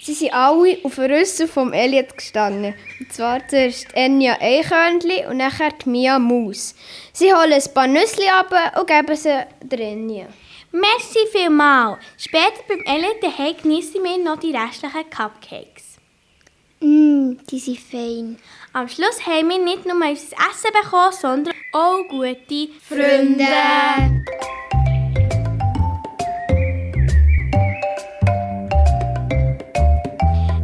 Sie sind alle auf den Rüssel vom Elliot gestanden. Und zwar zuerst Enya Eichhörnchen und nachher die Mia Maus. Sie holen ein paar Nüsse ab und geben sie der Enya. Merci vielmal. Später beim Elliot daheim genießen wir noch die restlichen Cupcakes. Mmm, die sind fein. Am Schluss haben wir nicht nur unser Essen bekommen, sondern auch gute Freunde.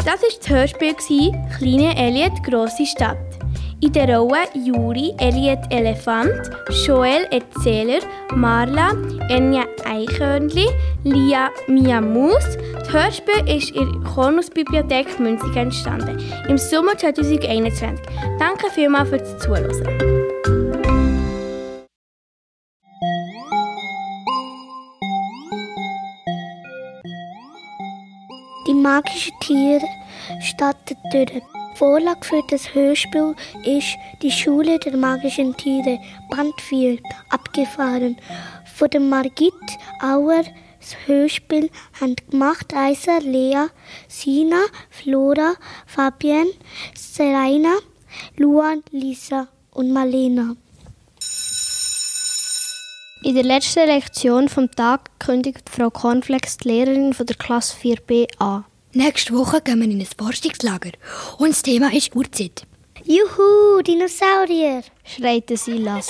Das war das Hörspiel «Kleine Elliot, grosse Stadt». In der Rolle Juri, Elliot Elefant, Joel Erzähler, Marla, Enya Eichhörnli, Lia Mia Maus. Das Hörspiel ist in der Kornusbibliothek Münzig entstanden, im Sommer 2021. Danke vielmals fürs Zuhören. Die magische Tiere stattet durch. Vorlage für das Hörspiel ist Die Schule der magischen Tiere, Band 4, abgefahren. Von der Margit Auer das Hörspiel haben gemacht Eiser, Lea, Sina, Flora, Fabienne, Serena, Luan, Lisa und Malena. In der letzten Lektion vom Tag kündigt Frau Cornflex die Lehrerin von der Klasse 4b an. Nächste Woche gehen wir in ein Forschungslager und das Thema ist Urzeit. Juhu, Dinosaurier! schreit Silas.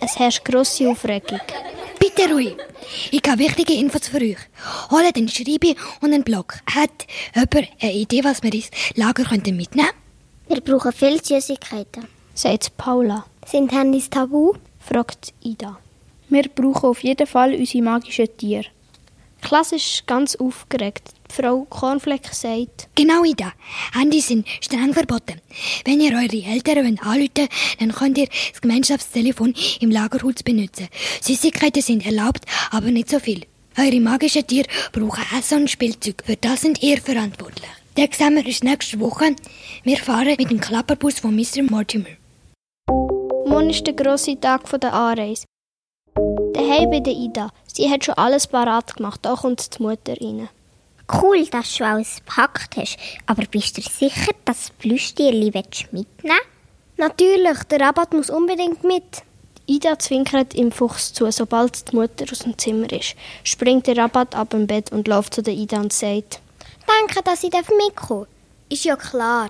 Es herrscht grosse Aufregung. Bitte ruhig. Ich habe wichtige Infos für euch. Holt einen Schreiber und einen Block. Hat jemand eine Idee, was wir ins Lager könnten mitnehmen Wir brauchen viel Süßigkeiten. Sagt Paula. Sind Handys tabu? Fragt Ida. Wir brauchen auf jeden Fall unsere magischen Tiere. Klasse ist ganz aufgeregt. Frau Cornfleck sagt, Genau, Ida. Handys sind streng verboten. Wenn ihr eure Eltern anrufen wollt, dann könnt ihr das Gemeinschaftstelefon im Lagerhaus benutzen. Süßigkeiten sind erlaubt, aber nicht so viel. Eure magischen Tiere brauchen Essen und Spielzeug. Für das sind ihr verantwortlich. Der Examen ist nächste Woche. Wir fahren mit dem Klapperbus von Mr. Mortimer. Morgen ist der grosse Tag der Anreise. Daheim bei der Ida. Sie hat schon alles parat gemacht. Da kommt die Mutter rein. Cool, dass du alles gepackt hast. Aber bist du sicher, dass du Plüschtierli mitnehmen willst? Natürlich, der Rabatt muss unbedingt mit. Ida zwinkert im Fuchs zu, sobald die Mutter aus dem Zimmer ist. Springt der Rabatt ab dem Bett und läuft zu der Ida und sagt, Danke, dass ich mitkommen Ist ja klar.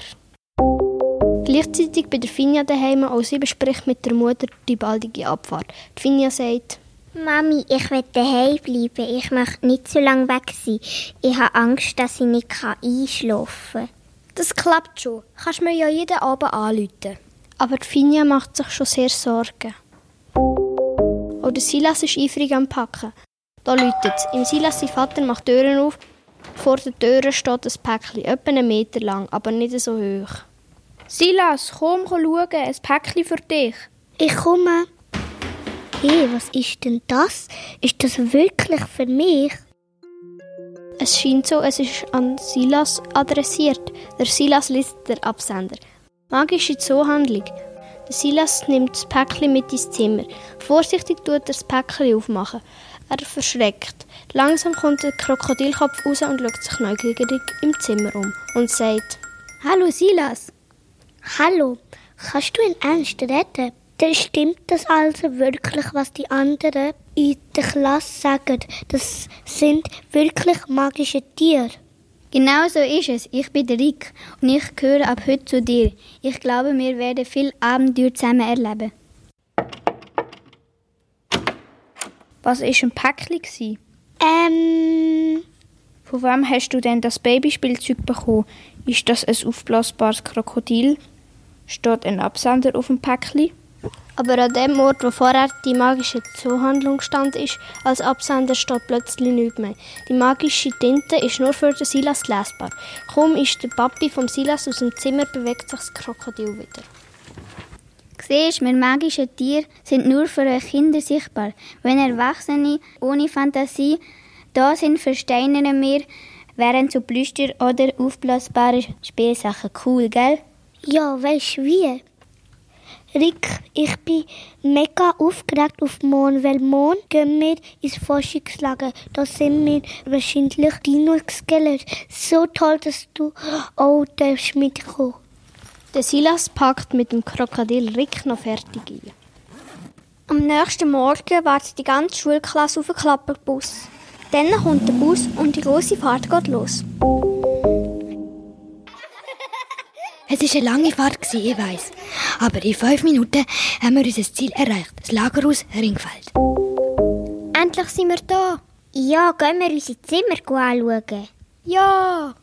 Gleichzeitig bei der Finja daheim, auch sie bespricht mit der Mutter die baldige Abfahrt. Die Finja sagt, Mami, ich will daheim bleiben. Ich möchte nicht so lange weg sein. Ich habe Angst, dass ich nicht einschlafen kann. Das klappt schon. Kannst mir ja jeden Abend anrufen. Aber die Finja macht sich schon sehr Sorgen. Auch der Silas ist eifrig am Packen. Da läutet es. Im Silas sein Vater macht Türen auf. Vor der Tür steht ein Päckchen, etwa einen Meter lang, aber nicht so hoch. Silas, komm schauen, ein Päckchen für dich. Ich komme. Hey, was ist denn das? Ist das wirklich für mich? Es scheint so, es ist an Silas adressiert. Der Silas liest der Absender. Magische Zoohandlung. Der Silas nimmt das Päckchen mit ins Zimmer. Vorsichtig tut er das Päckchen aufmachen. Er verschreckt. Langsam kommt der Krokodilkopf raus und schaut sich neugierig im Zimmer um und sagt: Hallo Silas. Hallo, kannst du in Ernst reden? Dann stimmt das also wirklich, was die anderen in der Klasse sagen. Das sind wirklich magische Tiere. Genau so ist es. Ich bin der Rick und ich gehöre ab heute zu dir. Ich glaube, wir werden viel Abenteuer zusammen erleben. Was war ein Päckchen? Ähm. Von wem hast du denn das Babyspielzeug bekommen? Ist das ein aufblasbares Krokodil? Steht ein Absender auf dem Päckchen? Aber an dem Ort, wo vorher die magische Zoohandlung stand, ist, als Absender steht plötzlich nichts mehr. Die magische Tinte ist nur für den Silas lesbar. Kaum ist der Papi vom Silas aus dem Zimmer, bewegt sich das Krokodil wieder. Siehst, wir magischen Tiere sind nur für Kinder sichtbar. Wenn Erwachsene ohne Fantasie da sind, versteinern wir während so Plüster oder aufblasbare Spielsachen. Cool, gell? Ja, weißt du wie? Rick, ich bin mega aufgeregt auf morgen, weil morgen gehen wir ins Forschungslager. Da sind wir wahrscheinlich Dino-Skelett. So toll, dass du auch darfst mitkommen. Der Silas packt mit dem Krokodil Rick noch fertig ein. Am nächsten Morgen wartet die ganze Schulklasse auf den Klapperbus. Dann kommt der Bus und die große Fahrt geht los. Es war eine lange Fahrt, ich weiss. Aber in fünf Minuten haben wir unser Ziel erreicht. Das Lagerhaus Ringfeld. Endlich sind wir da. Ja, gehen wir unsere Zimmer anschauen. Ja.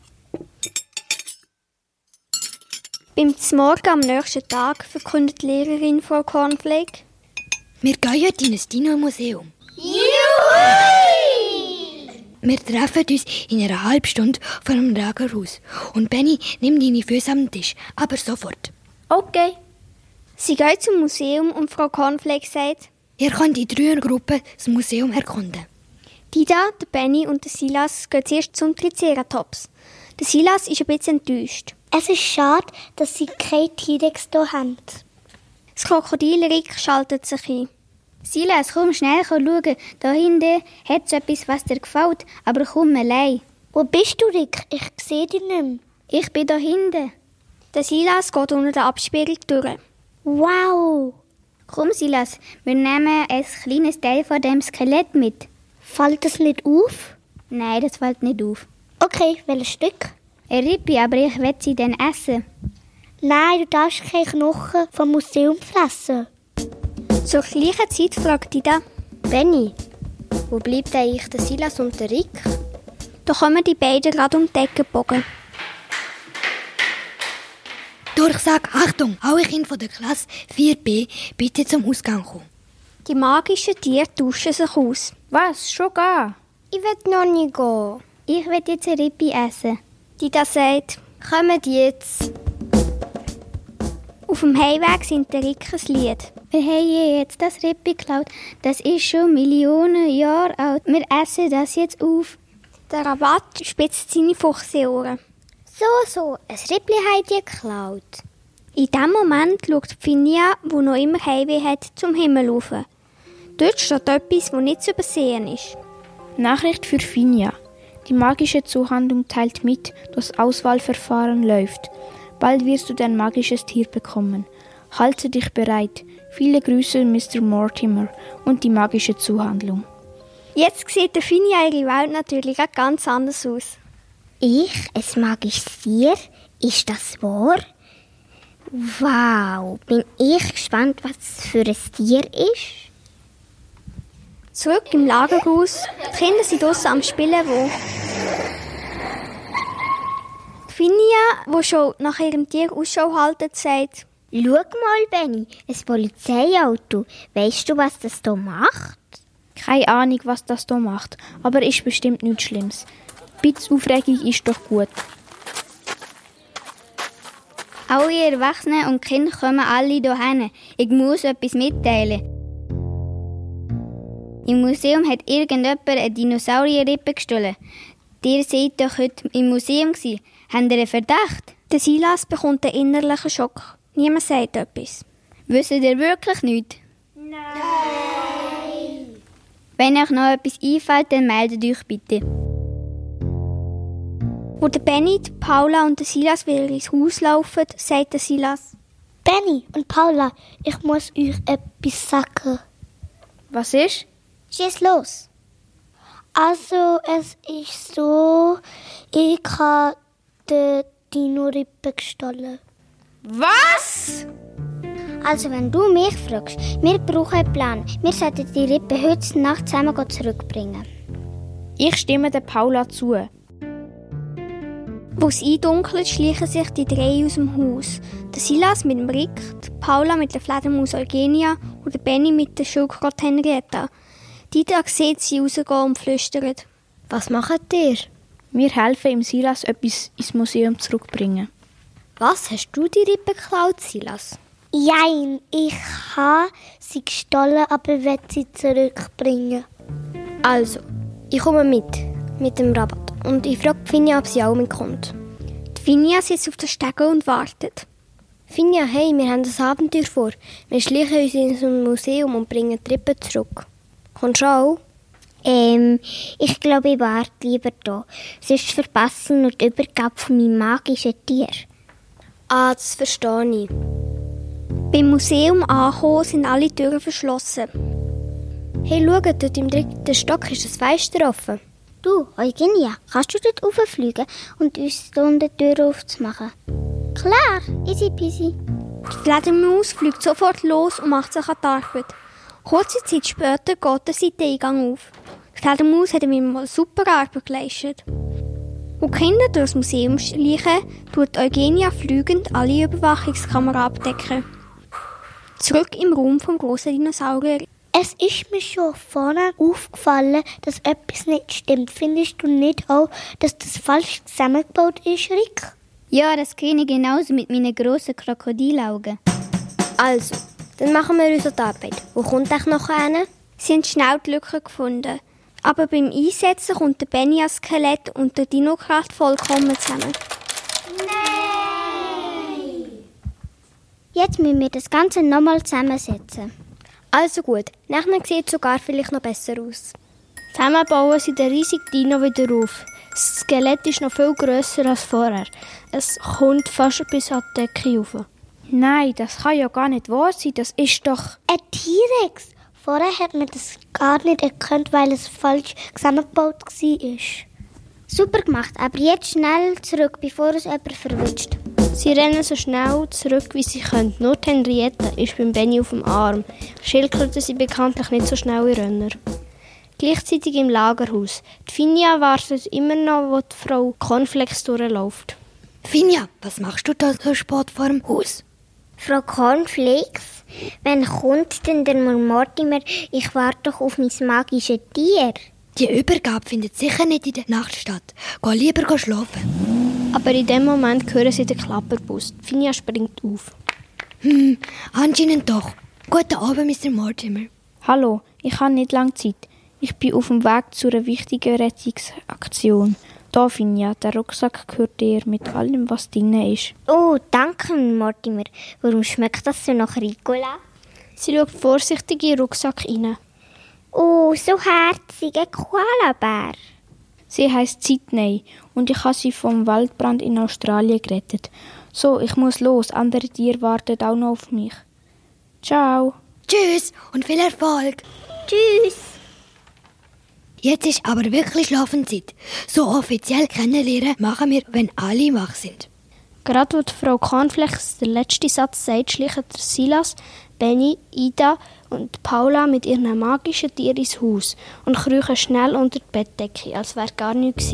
Beim Morgen am nächsten Tag verkündet die Lehrerin Frau Cornflake. Wir gehen heute in ein Dino-Museum. Wir treffen uns in einer halben Stunde vor dem Lagerhaus. Und Benny, nimm deine Füße am Tisch. Aber sofort. Okay. Sie geht zum Museum und Frau Cornflake sagt, Ihr könnt in drei Gruppen das Museum erkunden. Die da, der Benny und der Silas gehen zuerst zum Triceratops. Der Silas ist ein bisschen enttäuscht. Es ist schade, dass sie keinen T-Rex hier haben. Das Krokodil Rick schaltet sich ein. Silas, komm schnell schauen. Da hinten hat es etwas, was dir gefällt, aber komm allein. Wo bist du, Rick? Ich sehe dich nicht mehr. Ich bin da hinten. Der Silas geht unter der Absperrung durch. Wow! Komm, Silas, wir nehmen ein kleines Teil von dem Skelett mit. Fällt das nicht auf? Nein, das fällt nicht auf. Okay, welches Stück? Ein Rippi, aber ich will sie dann essen. Nein, du darfst keine Knochen vom Museum fressen. Zur gleichen Zeit fragt Ida, Benny, Wo bleibt eigentlich der Silas und der Rick? Da kommen die beiden gerade um die Ecke bogen. Durchsag, Achtung, alle Kinder von der Klasse 4b bitte zum Ausgang kommen. Die magischen Tiere tauschen sich aus. Was? Schon gehen? Ich will noch nicht gehen. Ich will jetzt eine Rippe essen. Die da sagt, kommt jetzt. Auf dem Heimweg singt der Rick ein Lied. Wir haben jetzt das Rippe geklaut. Das ist schon Millionen Jahre alt. Wir essen das jetzt auf. Der Rabatt spitzt seine Fuchseohren. So, so, ein Rippli habt ihr geklaut. In dem Moment schaut Finja, wo noch immer Heimweh hat, zum Himmel rauf. Dort steht etwas, das nicht zu übersehen ist. Nachricht für Finja. Die magische Zuhandlung teilt mit, das Auswahlverfahren läuft. Bald wirst du dein magisches Tier bekommen. Halte dich bereit. Viele Grüße, Mr. Mortimer und die magische Zuhandlung. Jetzt sieht der Finja ihre Welt natürlich auch ganz anders aus. Ich, ein magisches Tier? Ist das wahr? Wow, bin ich gespannt, was es für ein Tier ist. Zurück im Lagerhaus. Die Kinder sind draussen am Spielen, wo Finja, wo schon nach ihrem Tier Ausschau haltet, sagt, Schau mal, Benny, ein Polizeiauto. Weißt du, was das hier macht? Keine Ahnung, was das hier macht, aber ist bestimmt nichts Schlimmes. Bisschen Aufregung ist doch gut. Alle Erwachsenen und Kinder kommen alle hierher. Ich muss etwas mitteilen. Im Museum hat irgendjemand eine Dinosaurierrippe gestohlen. Ihr seid doch heute im Museum gsi. Habt ihr einen Verdacht? Der Silas bekommt einen innerlichen Schock. Niemand sagt etwas. Wisst ihr wirklich nichts? Nein. Wenn euch noch etwas einfällt, dann meldet euch bitte. Wo der Benny, die Paula und der Silas wieder ins Haus laufen, sagt der Silas. Benny und Paula, ich muss euch etwas sagen. Was ist? Schieß los. Also, es ist so, ich habe die Dino-Rippe gestohlen. Was? Also, wenn du mich fragst, wir brauchen einen Plan. Wir sollten die Rippe heute Nacht zusammen zurückbringen. Ich stimme der Paula zu. Wo es eindunkelt, schleichen sich die drei aus dem Haus. Der Silas mit dem Rick, die Paula mit der Fledermaus Eugenia und der Benny mit der Schildkröte Henrietta. Die da sieht sie rausgehen und flüstert. Was macht ihr? Wir helfen im Silas etwas ins Museum zurückbringen. Was, hast du die Rippe geklaut, Silas? Nein, ich habe sie gestohlen, aber will sie zurückbringen. Also, ich komme mit, mit dem Rabatt. Und ich frage Finja, ob sie auch mitkommt. Die Finja sitzt auf der Stege und wartet. Finja, hey, wir haben ein Abenteuer vor. Wir schleichen uns in ein Museum und bringen die Rippe zurück. Kommst du auch? Ähm, ich glaube, ich warte lieber da. Sonst verpassen wir die Übergabe von meinem magischen Tier. Ah, das verstehe ich. Beim Museum angekommen sind alle Türen verschlossen. Hey, schau, dort im dritten Stock ist das Fenster offen. Du, Eugenia, kannst du dort rauffliegen und uns hier die Tür aufzumachen? Klar, easy peasy. Die Fledermaus fliegt sofort los und macht sich an die Arbeit. Kurze Zeit später geht der Seiteneingang auf. Die Fledermaus hat ihm mal super Arbeit geleistet. Wo die Kinder durchs Museum schleichen, tut Eugenia fliegend alle Überwachungskameras abdecken. Zurück im Raum vom großen Dinosaurier. Es ist mir schon vorne aufgefallen, dass etwas nicht stimmt. Findest du nicht auch, dass das falsch zusammengebaut ist, Rick? Ja, das kenne ich genauso mit meinen grossen Krokodilaugen. Also, dann machen wir unsere Arbeit. Wo kommt euch noch einer? Sie haben schnell die Lücke gefunden. Aber beim Einsetzen kommt der Benny als Skelett und der Dino-Kraft vollkommen zusammen. Nein! Jetzt müssen wir das Ganze nochmal zusammensetzen. Also gut, nachher sieht es sogar vielleicht noch besser aus. Zusammen bauen sie den riesigen Dino wieder auf. Das Skelett ist noch viel grösser als vorher. Es kommt fast bis an die Decke rauf. Nein, das kann ja gar nicht wahr sein. Das ist doch... Ein T-Rex! Vorher hat man das gar nicht erkannt, weil es falsch zusammengebaut war. Super gemacht, aber jetzt schnell zurück, bevor es jemand verwünscht. Sie rennen so schnell zurück, wie sie können. Nur die Henriette ist beim Benny auf dem Arm. Schildkröten sind bekanntlich nicht so schnelle Renner. Gleichzeitig im Lagerhaus. Die Finja wartet immer noch, wo die Frau Cornflakes durchläuft. Finja, was machst du da so Sport vor dem Haus? Frau Cornflakes, wann kommt denn der Mortimer? Ich warte doch auf mein magisches Tier. Die Übergabe findet sicher nicht in der Nacht statt. Geh lieber schlafen. Aber in dem Moment hören sie den Klapperbus. Finja springt auf. Hm, anscheinend doch. Guten Abend, Mr. Mortimer. Hallo, ich habe nicht lange Zeit. Ich bin auf dem Weg zu einer wichtigen Rettungsaktion. Da, Finja, der Rucksack gehört dir mit allem, was drin ist. Oh, danke, Mortimer. Warum schmeckt das so nach Ricola? Sie schaut vorsichtig in den Rucksack rein. Oh, so herzige Koalabär. Sie heißt Sydney und ich habe sie vom Waldbrand in Australien gerettet. So, ich muss los. Andere Tiere warten auch noch auf mich. Ciao. Tschüss und viel Erfolg. Tschüss. Jetzt ist aber wirklich Schlafenszeit. So offiziell kennenlernen machen wir, wenn alle wach sind. Gerade die Frau Cornflakes den letzten Satz sagt, schlichen Silas, Benny, Ida und Paula mit ihren magischen Tieren ins Haus und kriechen schnell unter die Bettdecke, als wäre gar nichts.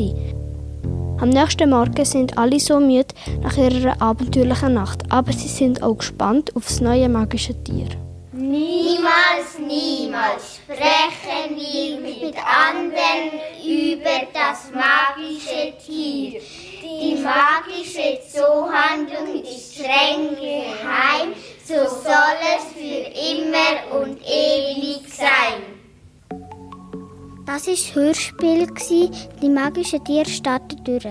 Am nächsten Morgen sind alle so müde nach ihrer abenteuerlichen Nacht, aber sie sind auch gespannt auf das neue magische Tier. Niemals, niemals sprechen wir mit anderen über das magische Tier. Die magische Zoohandlung ist streng geheim, so soll es für immer und ewig sein. Das war das Hörspiel, die magische Tiere starten durch.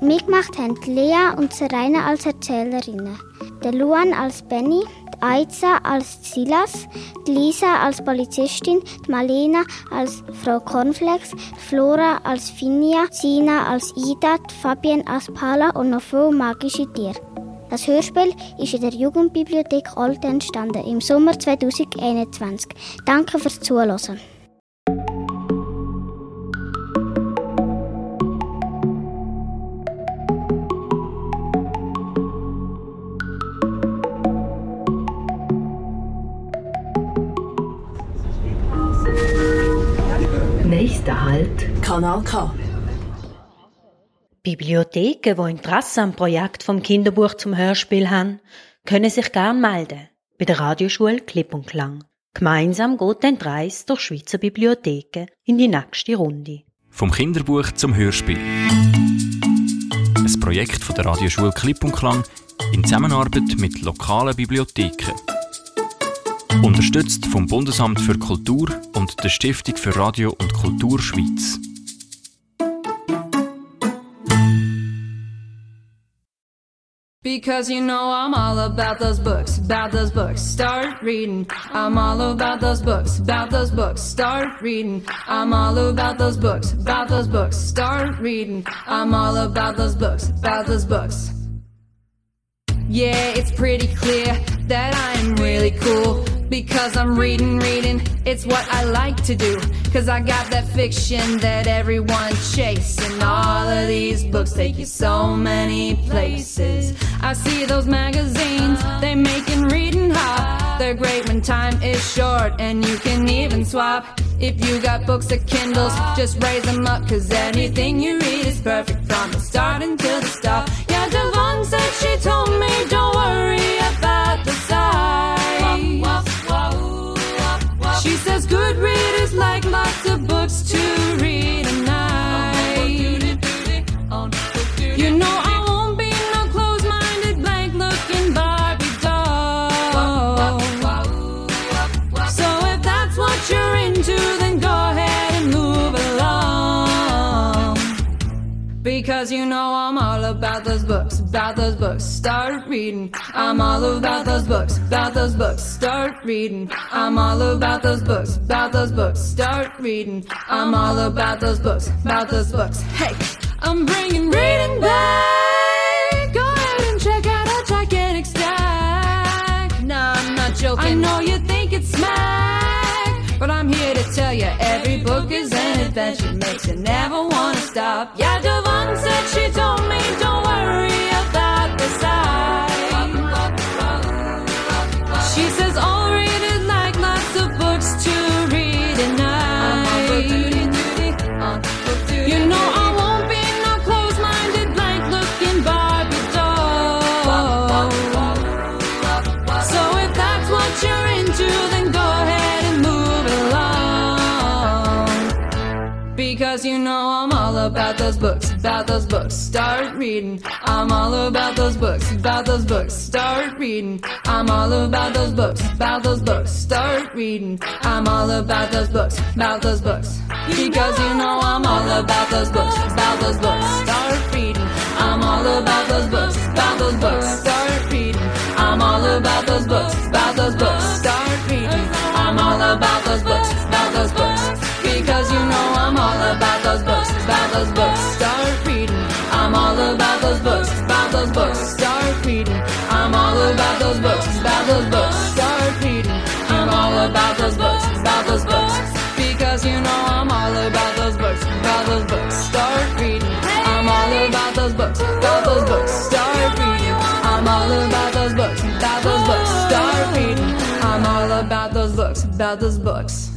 Mitgemacht haben Lea und Serena als Erzählerinnen, der Luan als Benny, Aiza als Silas, Lisa als Polizistin, Malena als Frau Cornflakes, Flora als Finja, Sina als Ida, Fabienne als Paula und noch viele magische Tiere. Das Hörspiel ist in der Jugendbibliothek Olten entstanden im Sommer 2021. Danke fürs Zuhören. Nächster Halt. Kanal K. Bibliotheken, die Interesse am Projekt vom Kinderbuch zum Hörspiel haben, können sich gern melden bei der Radioschule Klipp und Klang. Gemeinsam geht dann Reis durch Schweizer Bibliotheken in die nächste Runde. Vom Kinderbuch zum Hörspiel. Ein Projekt von der Radioschule Klipp und Klang in Zusammenarbeit mit lokalen Bibliotheken. Unterstützt vom Bundesamt für Kultur und der Stiftung für Radio und Kultur Schweiz. Because you know I'm all about those books, about those books. Start reading. I'm all about those books, about those books. Start reading. I'm all about those books, about those books. Start reading. I'm all about those books, about those books. Yeah, it's pretty clear that I'm really cool because I'm reading, reading. It's what I like to do. Cause I got that fiction that everyone's chasing. All of these books take you so many places. I see those magazines, they making reading hot. They're great when time is short and you can even swap. If you got books or Kindles, just raise them up. Cause anything you read is perfect from the start until the stop. Yeah, Devon said she told me, don't She says good readers like lots of books to read a night. You know I won't be no closed-minded, blank-looking Barbie doll. So if that's what you're into, then go ahead and move along. Because you know I'm all about those books, about those books. Start reading. I'm all about those books, about those books. Start reading. I'm all about those books, about those books. Start reading. I'm all about those books, about those books. Hey, I'm bringing reading back. Go ahead and check out our gigantic stack. Nah, I'm not joking. I know you think it's smack, but I'm here to tell you every book is an adventure, makes you never wanna stop. Yeah, Devon Because you know I'm all about those books, about those books. Start reading. I'm all about those books, about those books. Start reading. I'm all about those books, about those books. Start reading. I'm all about those books, about those books. Because you know I'm all about those books, about those books. Start reading. I'm all about those books, about those books. Start reading. I'm all about those books, about those books. Reading. I'm all about those books, about those books. Start reading. I'm all about those books, about those books. Because you know I'm all about those books, about those books. Start reading. I'm all about those books, about those books. Start reading. I'm all about those books, about those books. Start reading. I'm all about those books, about those books.